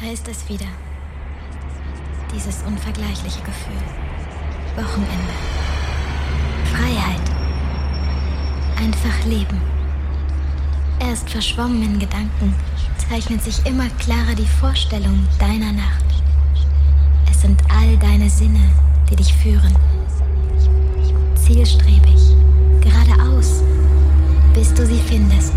Da ist es wieder. Dieses unvergleichliche Gefühl. Wochenende. Freiheit. Einfach leben. Erst verschwommen in Gedanken zeichnet sich immer klarer die Vorstellung deiner Nacht. Es sind all deine Sinne, die dich führen. Zielstrebig, geradeaus, bis du sie findest.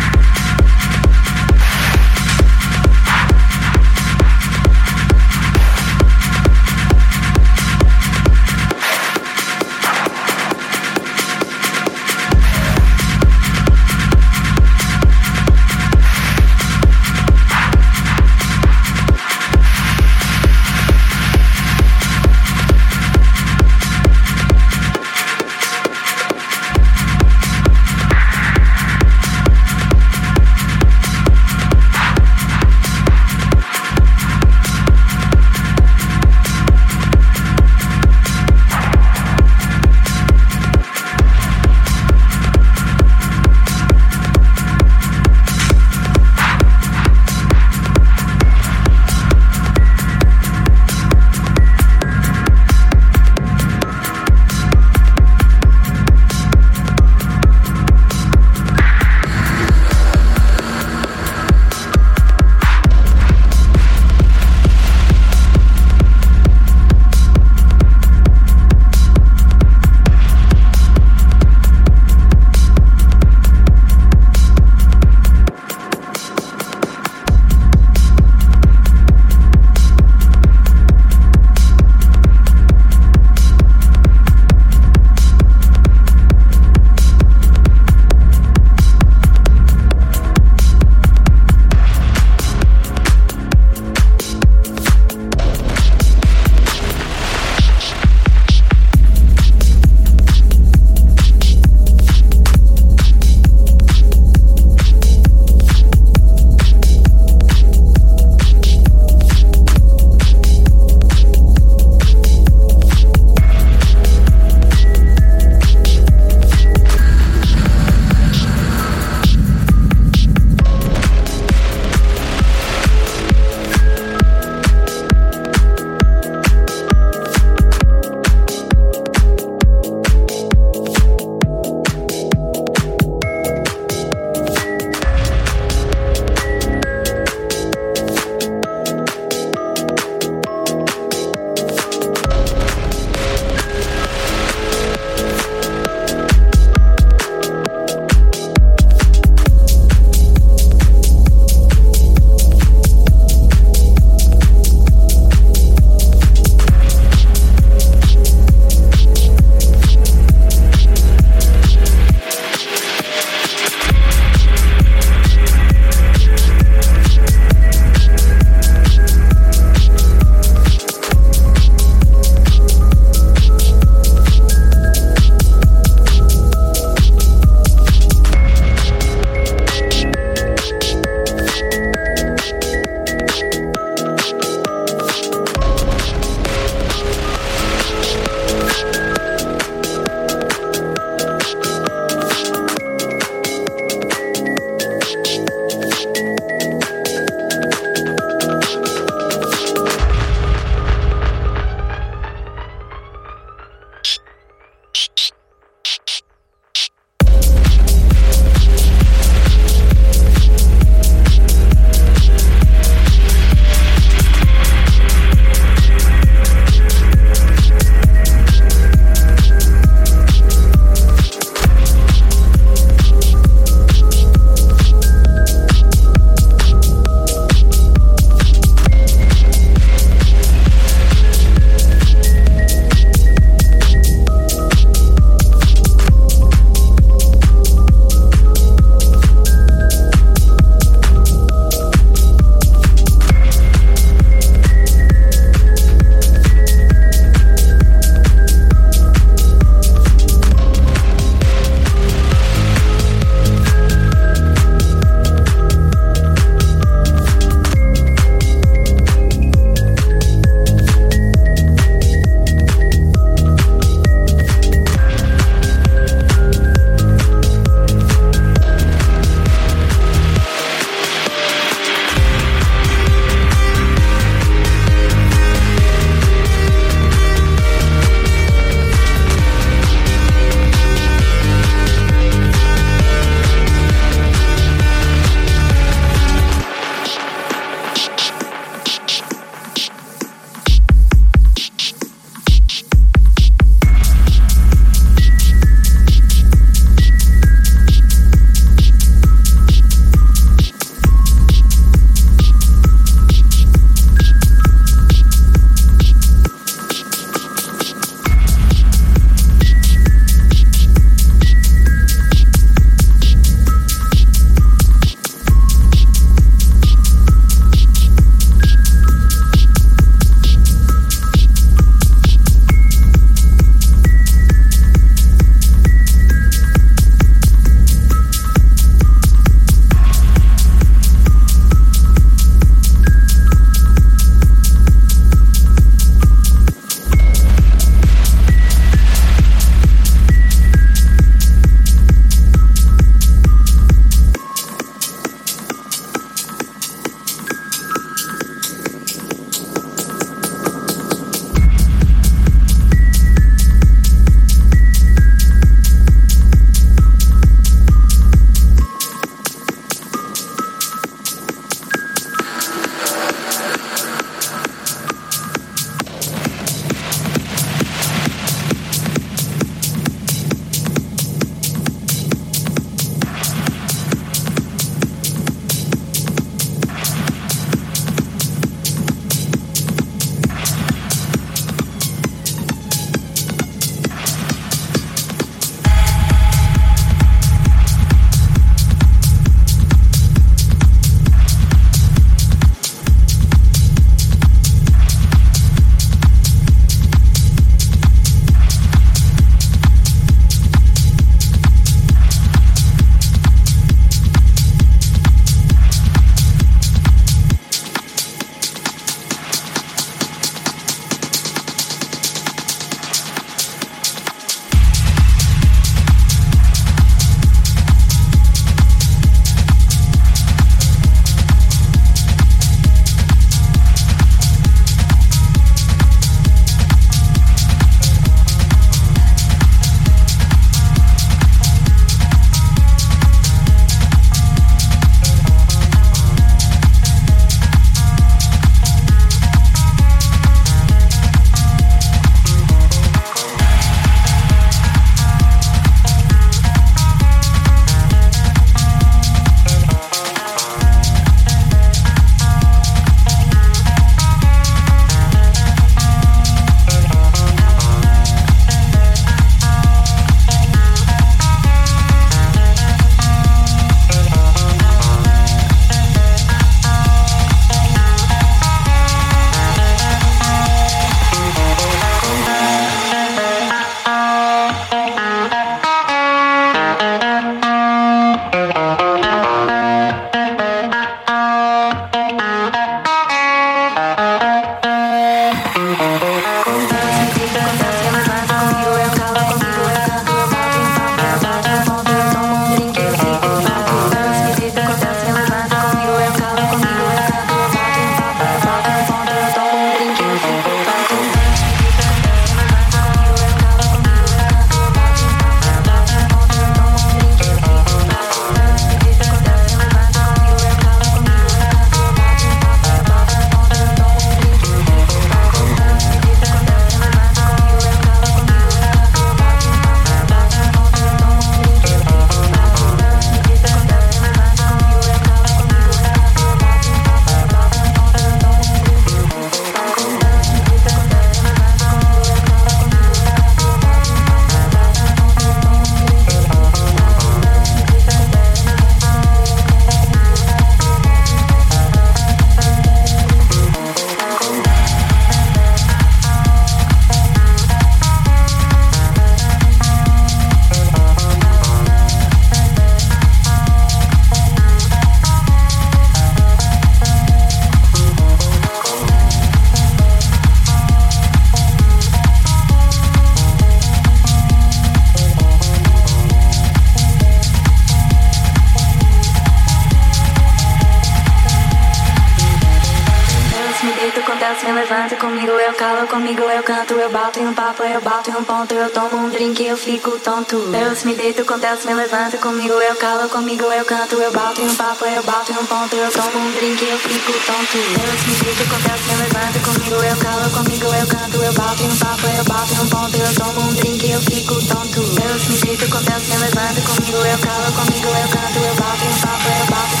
Fico tonto. Deus me deito com Deus, me levanta comigo, eu calo comigo, eu canto, eu bato em um papo, eu bato em um ponto, eu tomo um drink, eu fico tonto. Deus me deito com Deus, me levanta comigo, eu calo comigo, eu canto, eu bato em um papo, eu bato em um ponto, eu tomo um drink, eu fico tonto. Deus me deito com Deus, me levanta comigo, eu calo comigo, eu canto, eu bato em um papo, eu bato